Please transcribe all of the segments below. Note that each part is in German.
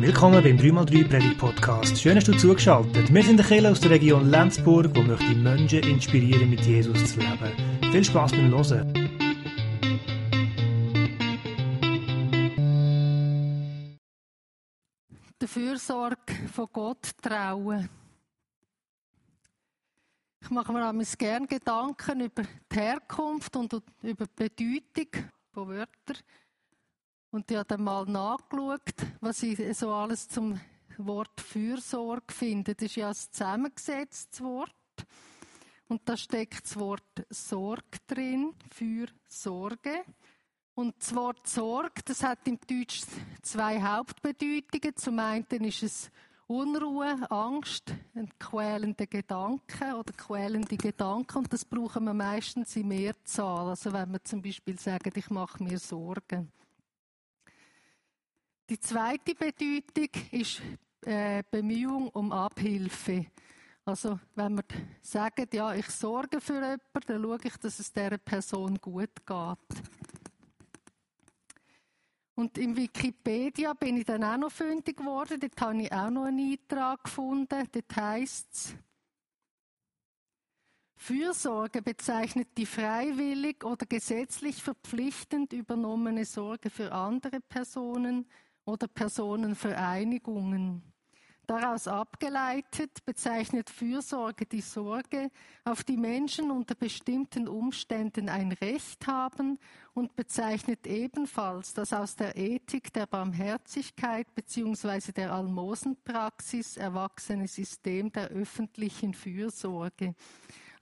Willkommen beim 3x3 Predigt Podcast. Schön, dass du zugeschaltet. Wir sind der Kirche aus der Region Lenzburg, wo möchte Menschen inspirieren, mit Jesus zu leben. Viel Spaß beim Hören. Der Fürsorge von Gott trauen. Ich mache mir einmal gerne Gedanken über die Herkunft und über die Bedeutung von Wörtern. Und ich habe dann mal nachgeschaut, was ich so alles zum Wort Fürsorge finde. Das ist ja ein zusammengesetztes Wort. Und da steckt das Wort Sorge drin, für Sorge. Und das Wort Sorge, das hat im Deutsch zwei Hauptbedeutungen. Zum einen ist es Unruhe, Angst, ein quälender Gedanke oder quälende Gedanken. Und das brauchen wir meistens in Mehrzahl. Also wenn wir zum Beispiel sagen, ich mache mir Sorgen. Die zweite Bedeutung ist äh, Bemühung um Abhilfe. Also, wenn wir sagen, ja, ich sorge für jemanden, dann schaue ich, dass es dieser Person gut geht. Und im Wikipedia bin ich dann auch noch fündig geworden. Dort habe ich auch noch einen Eintrag gefunden. Dort heisst es, Fürsorge bezeichnet die freiwillig oder gesetzlich verpflichtend übernommene Sorge für andere Personen, oder Personenvereinigungen. Daraus abgeleitet bezeichnet Fürsorge die Sorge, auf die Menschen unter bestimmten Umständen ein Recht haben und bezeichnet ebenfalls das aus der Ethik der Barmherzigkeit bzw. der Almosenpraxis erwachsene System der öffentlichen Fürsorge.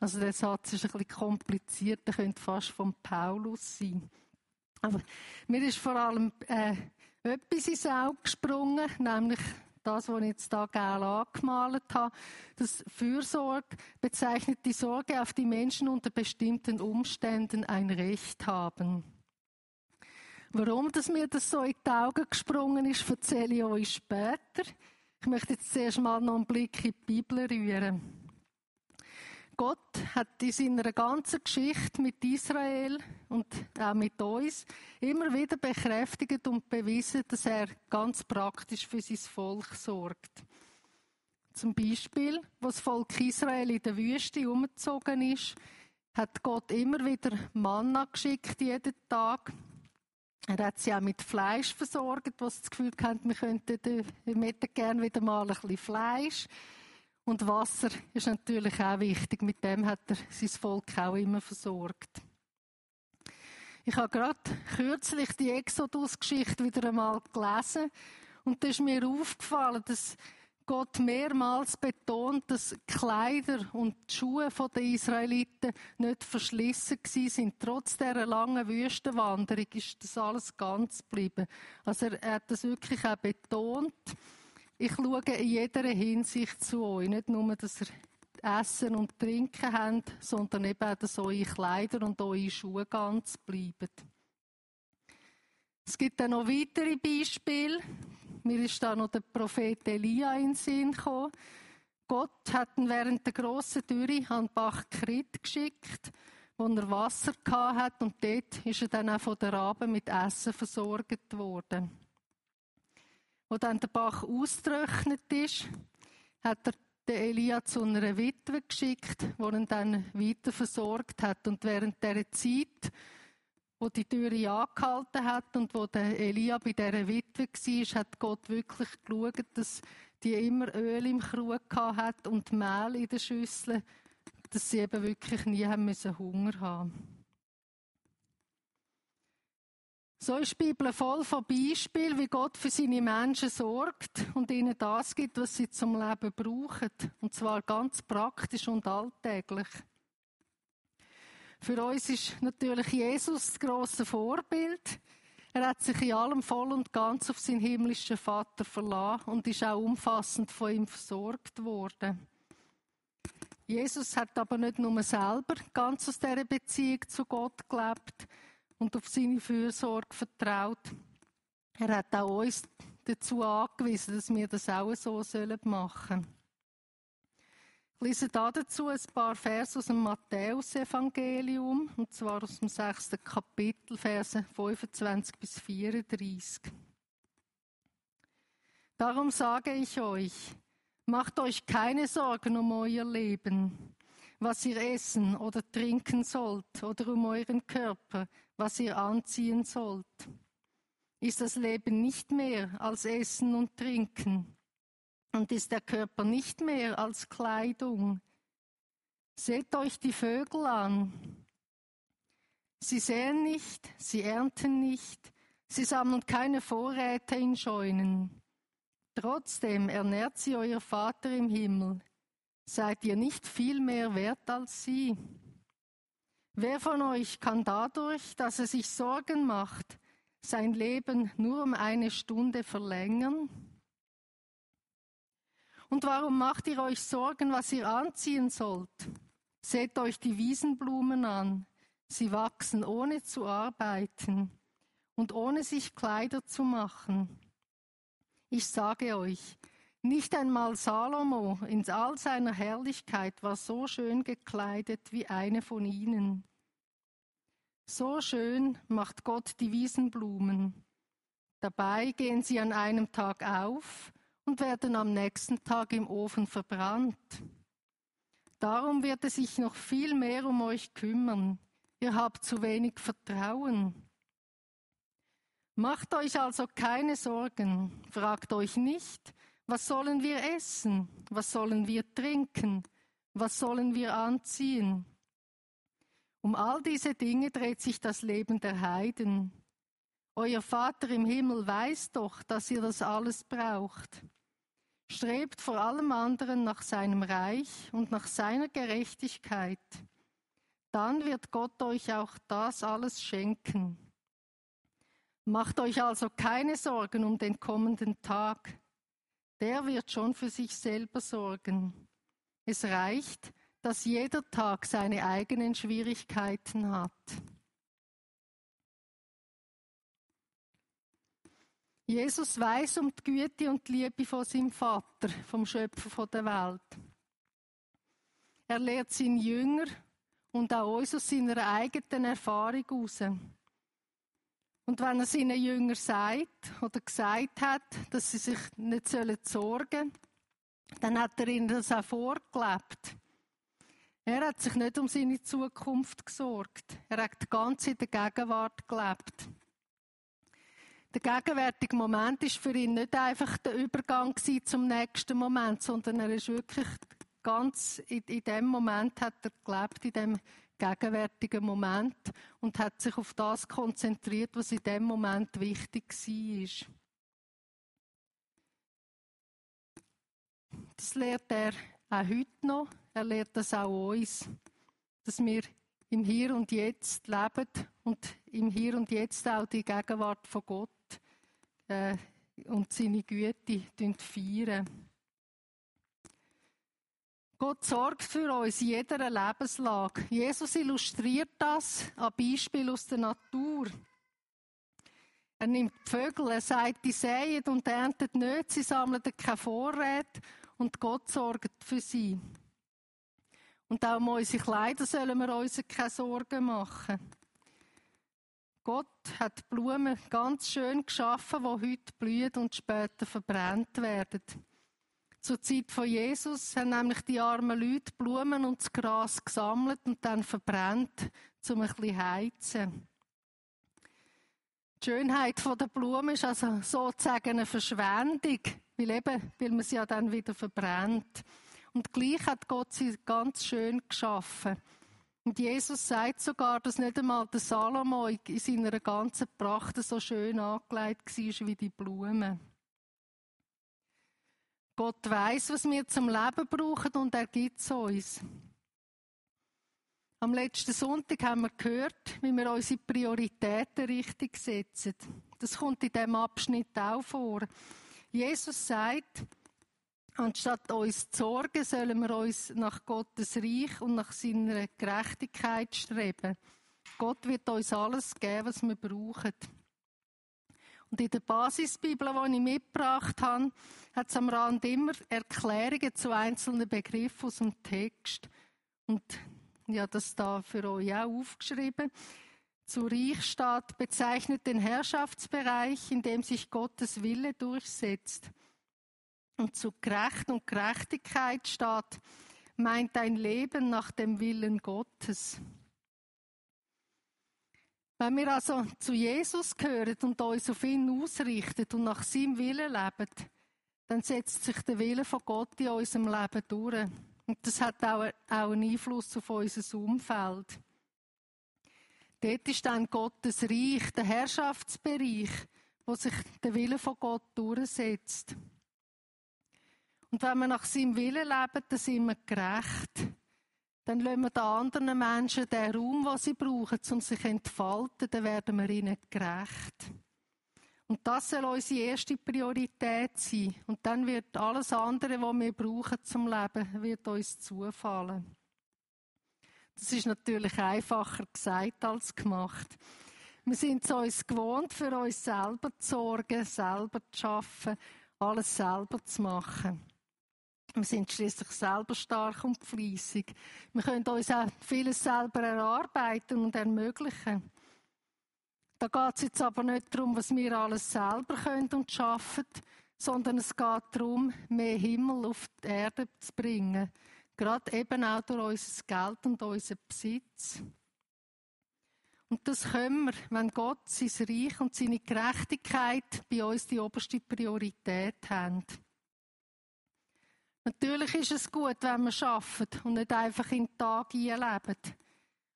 Also der Satz ist ein bisschen kompliziert, der könnte fast von Paulus sein. Aber mir ist vor allem äh, etwas ins Auge gesprungen, nämlich das, was ich jetzt hier gerne angemalt habe. Das Fürsorge bezeichnet die Sorge, auf die Menschen unter bestimmten Umständen ein Recht haben. Warum dass mir das so in die Augen gesprungen ist, erzähle ich euch später. Ich möchte jetzt zuerst mal noch einen Blick in die Bibel rühren. Gott hat in seiner ganzen Geschichte mit Israel und auch mit uns immer wieder bekräftigt und bewiesen, dass er ganz praktisch für sein Volk sorgt. Zum Beispiel, wo das Volk Israel in der Wüste umgezogen ist, hat Gott immer wieder Manna geschickt, jeden Tag. Er hat sie auch mit Fleisch versorgt, was das Gefühl hatten, wir könnten, wir hätten gerne wieder mal ein bisschen Fleisch. Und Wasser ist natürlich auch wichtig. Mit dem hat er sein Volk auch immer versorgt. Ich habe gerade kürzlich die Exodus-Geschichte wieder einmal gelesen und da ist mir aufgefallen, dass Gott mehrmals betont, dass Kleider und die Schuhe der Israeliten nicht verschlissen sind. Trotz dieser langen Wüstenwanderung ist das alles ganz geblieben. Also er hat das wirklich auch betont. Ich schaue in jeder Hinsicht zu euch. Nicht nur, dass ihr Essen und Trinken habt, sondern eben auch, dass eure Kleider und eure Schuhe ganz bleiben. Es gibt dann noch weitere Beispiele. Mir ist da noch der Prophet Elia in den Sinn gekommen. Gott hat ihn während der grossen Dürre an Bach Krit geschickt, wo er Wasser hatte und dort ist er dann auch von der Raben mit Essen versorgt worden. Wo dann der Bach ausgetrocknet ist, hat er den Elia zu einer Witwe geschickt, die ihn dann weiter versorgt hat. Und während der Zeit, wo die Türe angehalten hat und wo der Elia bei dieser Witwe war, hat Gott wirklich geschaut, dass die immer Öl im Krug hat und Mehl in den Schüsseln, dass sie eben wirklich nie haben müssen Hunger haben. So ist die Bibel voll von Beispielen, wie Gott für seine Menschen sorgt und ihnen das gibt, was sie zum Leben brauchen. Und zwar ganz praktisch und alltäglich. Für uns ist natürlich Jesus das grosse Vorbild. Er hat sich in allem voll und ganz auf seinen himmlischen Vater verlassen und ist auch umfassend von ihm versorgt worden. Jesus hat aber nicht nur selber ganz aus dieser Beziehung zu Gott gelebt, und auf seine Fürsorge vertraut. Er hat auch uns dazu angewiesen, dass wir das auch so machen sollen. Ich lese dazu ein paar Verse aus dem Matthäus-Evangelium, und zwar aus dem sechsten Kapitel, Verse 25 bis 34. Darum sage ich euch, macht euch keine Sorgen um euer Leben, was ihr essen oder trinken sollt, oder um euren Körper, was ihr anziehen sollt. Ist das Leben nicht mehr als Essen und Trinken? Und ist der Körper nicht mehr als Kleidung? Seht euch die Vögel an. Sie säen nicht, sie ernten nicht, sie sammeln keine Vorräte in Scheunen. Trotzdem ernährt sie euer Vater im Himmel. Seid ihr nicht viel mehr wert als sie? Wer von euch kann dadurch, dass er sich Sorgen macht, sein Leben nur um eine Stunde verlängern? Und warum macht ihr euch Sorgen, was ihr anziehen sollt? Seht euch die Wiesenblumen an. Sie wachsen ohne zu arbeiten und ohne sich Kleider zu machen. Ich sage euch, nicht einmal Salomo in all seiner Herrlichkeit war so schön gekleidet wie eine von ihnen. So schön macht Gott die Wiesenblumen. Dabei gehen sie an einem Tag auf und werden am nächsten Tag im Ofen verbrannt. Darum wird er sich noch viel mehr um euch kümmern. Ihr habt zu wenig Vertrauen. Macht euch also keine Sorgen, fragt euch nicht, was sollen wir essen, was sollen wir trinken, was sollen wir anziehen. Um all diese Dinge dreht sich das Leben der Heiden. Euer Vater im Himmel weiß doch, dass ihr das alles braucht. Strebt vor allem anderen nach seinem Reich und nach seiner Gerechtigkeit. Dann wird Gott euch auch das alles schenken. Macht euch also keine Sorgen um den kommenden Tag. Der wird schon für sich selber sorgen. Es reicht, dass jeder Tag seine eigenen Schwierigkeiten hat. Jesus weiß um die Güte und die Liebe von seinem Vater, vom Schöpfer der Welt. Er lehrt seinen Jünger und auch uns aus seiner eigenen Erfahrung heraus. Und wenn er seinen Jüngern sagt oder gesagt hat, dass sie sich nicht sorgen sollen, dann hat er ihnen das auch vorgelebt. Er hat sich nicht um seine Zukunft gesorgt. Er hat ganz in der Gegenwart gelebt. Der gegenwärtige Moment ist für ihn nicht einfach der Übergang zum nächsten Moment, sondern er ist wirklich ganz in, in dem Moment hat er gelebt, in dem gegenwärtigen Moment und hat sich auf das konzentriert, was in dem Moment wichtig war. Das lehrt er auch heute noch. Er lehrt das auch uns, dass wir im Hier und Jetzt leben und im Hier und Jetzt auch die Gegenwart von Gott äh, und seine Güte feiern. Gott sorgt für uns in jeder Lebenslage. Jesus illustriert das an Beispiel aus der Natur. Er nimmt die Vögel, er sagt, die säen und ernten nicht, sie sammeln keine Vorräte und Gott sorgt für sie. Und auch um unsere Kleider sollen wir uns keine Sorgen machen. Gott hat Blumen ganz schön geschaffen, die heute blühen und später verbrannt werden. Zur Zeit von Jesus haben nämlich die armen Leute Blumen und das Gras gesammelt und dann verbrannt, um ein bisschen heizen. Die Schönheit der Blumen ist also sozusagen eine Verschwendung, weil, eben, weil man sie ja dann wieder verbrennt. Und gleich hat Gott sie ganz schön geschaffen. Und Jesus sagt sogar, dass nicht einmal der Salomo in seiner ganzen Pracht so schön angelegt war wie die Blumen. Gott weiß, was wir zum Leben brauchen und er gibt es uns. Am letzten Sonntag haben wir gehört, wie wir unsere Prioritäten richtig setzen. Das kommt in diesem Abschnitt auch vor. Jesus sagt, Anstatt uns zu sorgen, sollen wir uns nach Gottes Reich und nach seiner Gerechtigkeit streben. Gott wird uns alles geben, was wir brauchen. Und in der Basisbibel, die ich mitgebracht habe, hat es am Rand immer Erklärungen zu einzelnen Begriffen aus dem Text. Und ja, das da für euch auch aufgeschrieben. Zu Reichstaat bezeichnet den Herrschaftsbereich, in dem sich Gottes Wille durchsetzt. Und zu Gerecht und Gerechtigkeit steht, meint ein Leben nach dem Willen Gottes. Wenn wir also zu Jesus gehören und uns auf ihn ausrichten und nach seinem Willen leben, dann setzt sich der Wille von Gott in unserem Leben durch. Und das hat auch, einen Einfluss auf unser Umfeld. Dort ist dann Gottes Reich, der Herrschaftsbereich, wo sich der Wille von Gott durchsetzt. Und wenn wir nach seinem Willen leben, dann sind wir gerecht dann lassen wir den anderen Menschen den Raum, den sie brauchen, um sich zu entfalten, dann werden wir ihnen gerecht. Und das soll unsere erste Priorität sein. Und dann wird alles andere, was wir brauchen zum Leben, wird uns zufallen. Das ist natürlich einfacher gesagt als gemacht. Wir sind es uns gewohnt, für uns selber zu sorgen, selber zu arbeiten, alles selber zu machen. Wir sind schließlich selber stark und fleissig. Wir können uns auch vieles selber erarbeiten und ermöglichen. Da geht es jetzt aber nicht darum, was wir alles selber können und schaffen, sondern es geht darum, mehr Himmel auf die Erde zu bringen. Gerade eben auch durch unser Geld und unseren Besitz. Und das können wir, wenn Gott sein Reich und seine Gerechtigkeit bei uns die oberste Priorität haben. Natürlich ist es gut, wenn wir arbeiten und nicht einfach in den Tag einleben.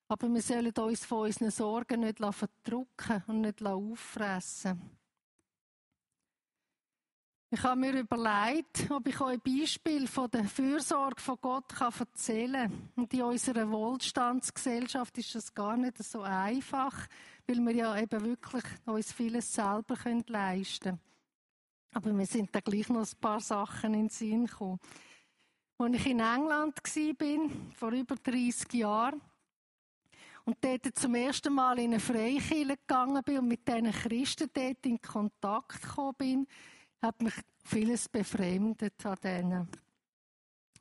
Aber wir sollen uns von unseren Sorgen nicht verdrücken und nicht auffressen. Ich habe mir überlegt, ob ich euch ein Beispiel von der Fürsorge von Gott erzählen kann. Und in unserer Wohlstandsgesellschaft ist das gar nicht so einfach, weil wir ja eben wirklich uns vieles selber leisten können. Aber mir sind da gleich noch ein paar Sachen in den Sinn gekommen. Als ich in England war, vor über 30 Jahren, und dort zum ersten Mal in eine Freikirche gegangen bin und mit diesen Christen dort in Kontakt gekommen bin, hat mich vieles befremdet an denen.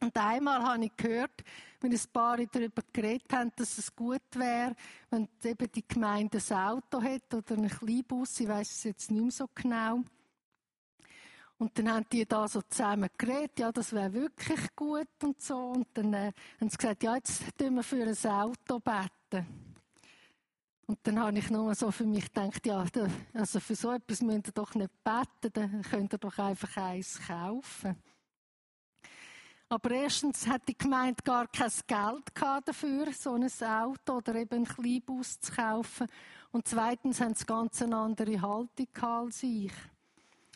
Und einmal habe ich gehört, wenn ein paar darüber geredet haben, dass es gut wäre, wenn eben die Gemeinde ein Auto hat oder einen Kleinbus, ich weiß es jetzt nicht mehr so genau, und dann haben die da so zusammen geredet, ja, das wäre wirklich gut und so. Und dann äh, haben sie gesagt, ja, jetzt tun wir für ein Auto beten. Und dann habe ich nur so für mich gedacht, ja, da, also für so etwas müsst ihr doch nicht beten, dann könnt ihr doch einfach eins kaufen. Aber erstens hat die Gemeinde gar kein Geld dafür, so ein Auto oder eben einen Kleinbus zu kaufen. Und zweitens haben sie ganz eine andere Haltung als ich.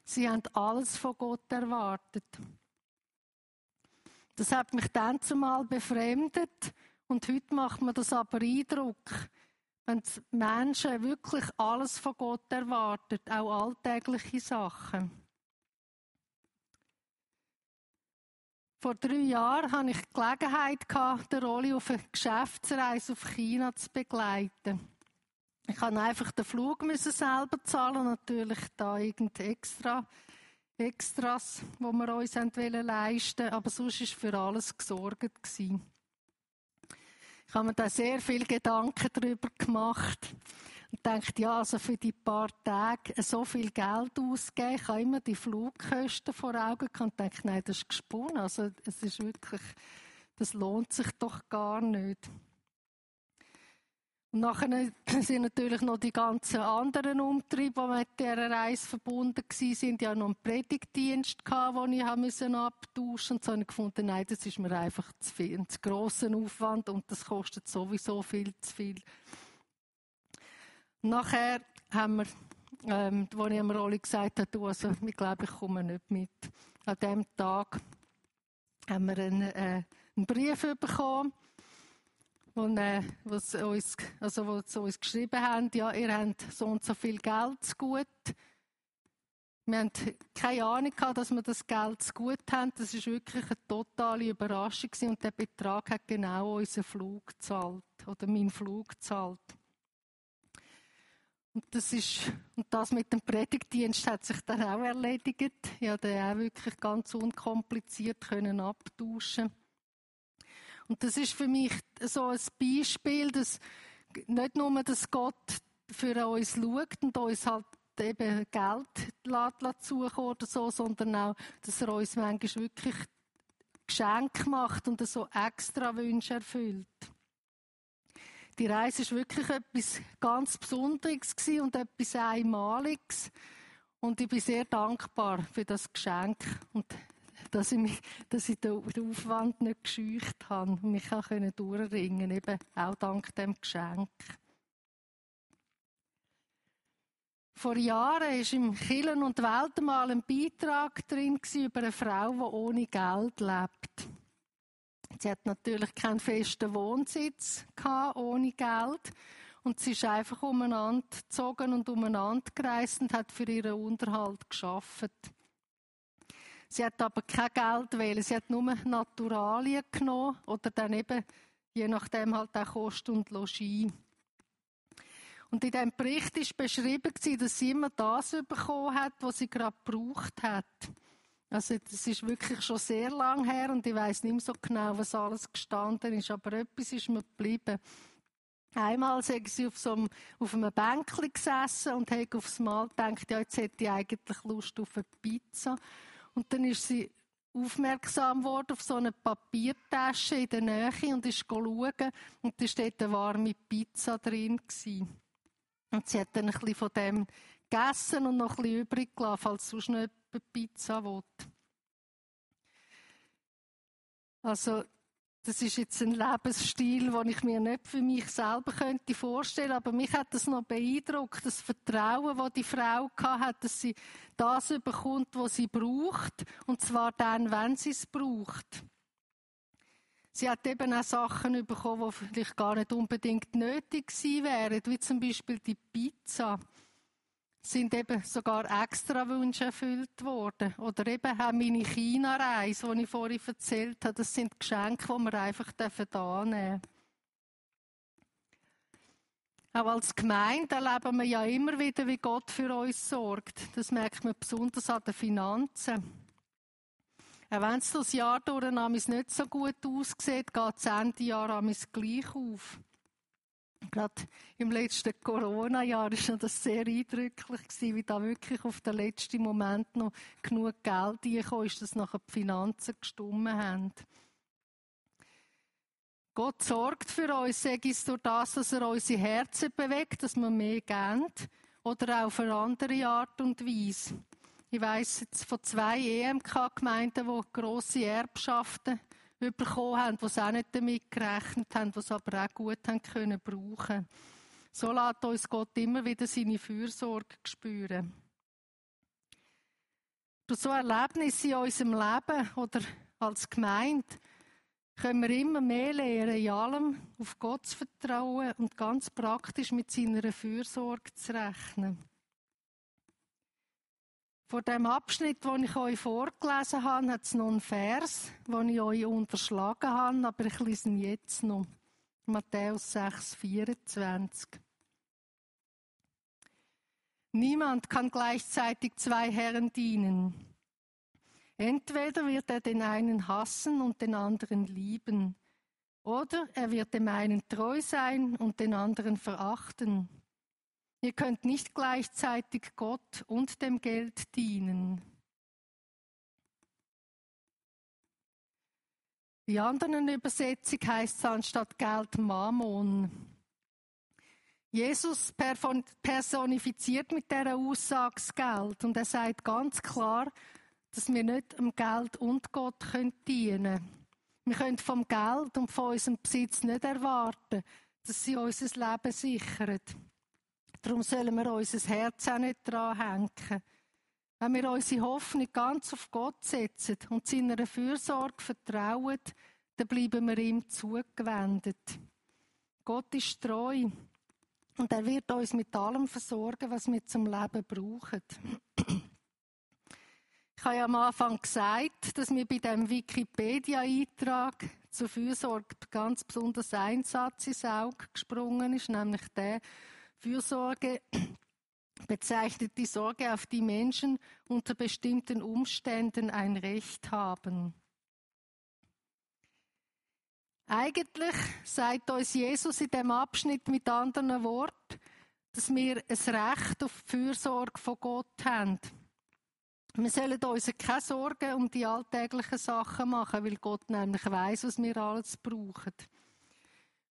Sie haben alles von Gott erwartet. Das hat mich dann zumal befremdet und heute macht mir das aber Eindruck, wenn Menschen wirklich alles von Gott erwartet, auch alltägliche Sachen. Vor drei Jahren hatte ich die Gelegenheit, den Rolli auf eine Geschäftsreise auf China zu begleiten. Ich kann einfach den Flug müssen selber zahlen, natürlich da irgend extra Extras, wo wir uns leisten, aber sonst ist für alles gesorgt gewesen. Ich habe mir da sehr viel Gedanken darüber gemacht und dachte, ja, also für die paar Tage so viel Geld ausgeben, ich habe immer die Flugkosten vor Augen gehabt und dachte, nein, das ist gesponnen, also es ist wirklich, das lohnt sich doch gar nicht. Und nachher sind natürlich noch die ganzen anderen Umtriebe, die mit dieser Reise verbunden waren. sind ja noch ein Predigtdienst den ich abtauschen musste. Und so habe ich gefunden, nein, das ist mir einfach zu viel, ein zu grosser Aufwand und das kostet sowieso viel zu viel. Nachher haben wir, ähm, wo ich am Rolli gesagt habe, du, also, ich glaube, ich komme nicht mit. An diesem Tag haben wir einen, äh, einen Brief bekommen wo, äh, was uns, also wo sie uns geschrieben haben, ja, ihr habt so und so viel Geld zu gut. Wir haben keine Ahnung gehabt, dass wir das Geld zu gut haben. Das ist wirklich eine totale Überraschung gewesen. und der Betrag hat genau unseren Flug gezahlt oder meinen Flug gezahlt. Und das ist, und das mit dem Predigtdienst hat sich dann auch erledigt. Ich konnte den auch wirklich ganz unkompliziert können abtauschen. Und das ist für mich so ein Beispiel, dass nicht nur, dass Gott für uns schaut und uns halt eben Geld zukommen oder so, sondern auch, dass er uns manchmal wirklich Geschenk macht und so extra Wünsche erfüllt. Die Reise ist wirklich etwas ganz Besonderes und etwas Einmaliges. Und ich bin sehr dankbar für das Geschenk und dass ich, mich, dass ich den, Aufwand nicht gescheucht habe und mich auch durchringen eben auch dank dem Geschenk. Vor Jahren war im Killen und Weltmal ein Beitrag drin über eine Frau, die ohne Geld lebt. Sie hat natürlich keinen festen Wohnsitz gehabt, ohne Geld. Und sie ist einfach umeinander gezogen und umeinander gereist und hat für ihren Unterhalt geschafft. Sie hat aber kein Geld wählen. Sie hat nur Naturalien genommen oder dann eben, je nachdem halt auch Kost und Logis. Und in diesem Bericht ist beschrieben, dass sie immer das bekommen hat, was sie gerade gebraucht hat. Also das ist wirklich schon sehr lang her und ich weiß nicht mehr so genau, was alles gestanden ist, aber etwas ist mir geblieben. Einmal sind sie auf, so einem, auf einem Bänkchen gesessen und haben aufs Mal gedacht, ja, jetzt hätte ich eigentlich Lust auf eine Pizza. Und dann ist sie aufmerksam worden auf so eine Papiertasche in der Nähe und ist schauen und da steht eine warme Pizza drin gewesen. Und sie hat dann ein bisschen von dem gegessen und noch ein bisschen übrig gelassen, falls sonst noch jemand Pizza will. Also, das ist jetzt ein Lebensstil, den ich mir nicht für mich selber könnte vorstellen, aber mich hat das noch beeindruckt, das Vertrauen, das die Frau hat, dass sie das bekommt, was sie braucht, und zwar dann, wenn sie es braucht. Sie hat eben auch Sachen bekommen, die vielleicht gar nicht unbedingt nötig gewesen wären, wie zum Beispiel die Pizza. Sind eben sogar extra Wünsche erfüllt worden. Oder eben auch meine China-Reise, die ich vorhin erzählt habe. Das sind Geschenke, die wir einfach annehmen dürfen. Auch als Gemeinde erleben wir ja immer wieder, wie Gott für uns sorgt. Das merkt man besonders an den Finanzen. Auch wenn es das Jahr durch nicht so gut aussieht, geht das Ende Jahr gleich auf. Gerade im letzten Corona-Jahr war das sehr eindrücklich, wie da wirklich auf den letzten Moment noch genug Geld reingekommen ist, dass nachher die Finanzen gestummen haben. Gott sorgt für uns, sage ich durch das, dass er unsere Herzen bewegt, dass wir mehr geben, oder auch auf eine andere Art und Weise. Ich weiss jetzt von zwei EMK-Gemeinden, die grosse Erbschaften bekommen haben, die auch nicht damit gerechnet haben, die es aber auch gut haben können brauchen. So lässt uns Gott immer wieder seine Fürsorge spüren. Durch so Erlebnisse in unserem Leben oder als Gemeinde können wir immer mehr lernen, in allem auf Gott zu vertrauen und ganz praktisch mit seiner Fürsorge zu rechnen. Vor dem Abschnitt, den ich euch vorgelesen habe, hat es noch einen Vers, den ich euch unterschlagen habe, aber ich lese ihn jetzt noch. Matthäus 6, 24. Niemand kann gleichzeitig zwei Herren dienen. Entweder wird er den einen hassen und den anderen lieben, oder er wird dem einen treu sein und den anderen verachten. Ihr könnt nicht gleichzeitig Gott und dem Geld dienen. Die anderen Übersetzung heißt es anstatt Geld Mammon. Jesus personifiziert mit der Aussage Geld und er sagt ganz klar, dass wir nicht dem Geld und Gott dienen können. Wir können vom Geld und von unserem Besitz nicht erwarten, dass sie unser Leben sichern. Darum sollen wir unser Herz auch nicht dran hängen. Wenn wir unsere Hoffnung ganz auf Gott setzen und seiner Fürsorge vertrauen, dann bleiben wir ihm zugewendet. Gott ist treu und er wird uns mit allem versorgen, was wir zum Leben brauchen. Ich habe ja am Anfang gesagt, dass mir bei dem Wikipedia-Eintrag zur Fürsorge ganz besonders ein Satz ins Auge gesprungen ist, nämlich der, Fürsorge bezeichnet die Sorge, auf die Menschen unter bestimmten Umständen ein Recht haben. Eigentlich sagt uns Jesus in dem Abschnitt mit anderen Worten, dass wir ein Recht auf die Fürsorge von Gott haben. Wir sollen uns keine Sorgen um die alltäglichen Sachen machen, weil Gott nämlich weiß, was wir alles brauchen.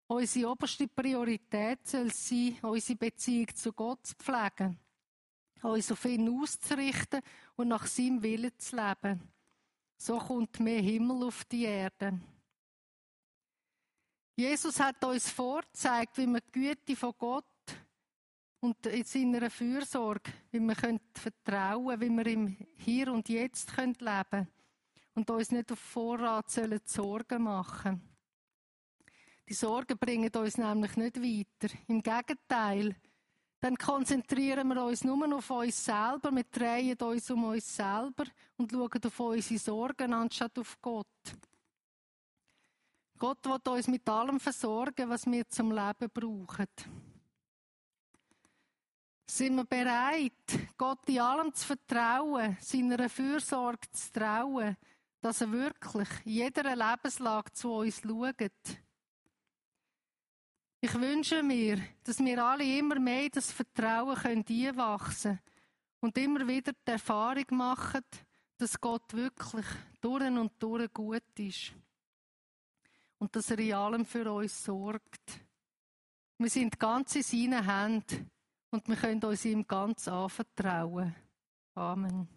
Unsere oberste Priorität soll sein, unsere Beziehung zu Gott zu pflegen, uns auf ihn auszurichten und nach seinem Willen zu leben. So kommt mehr Himmel auf die Erde. Jesus hat uns vorgezeigt, wie wir die Güte von Gott und in seiner Fürsorge, wie wir vertrauen können, wie wir im Hier und Jetzt leben können und uns nicht auf Vorrat sollen Sorgen machen Die Sorgen bringen uns nämlich nicht weiter. Im Gegenteil, dann konzentrieren wir uns nur auf uns selber, wir drehen uns um uns selber und schauen auf unsere Sorgen anstatt auf Gott. Gott wird uns mit allem versorgen, was wir zum Leben brauchen. Sind wir bereit, Gott in allem zu vertrauen, seiner Fürsorge zu trauen, dass er wirklich in jeder Lebenslage zu uns schaut? Ich wünsche mir, dass wir alle immer mehr das Vertrauen können einwachsen und immer wieder die Erfahrung machen, dass Gott wirklich durch und durch gut ist. Und dass er in allem für uns sorgt. Wir sind ganz in seinen Händen und wir können uns ihm ganz anvertrauen. Amen.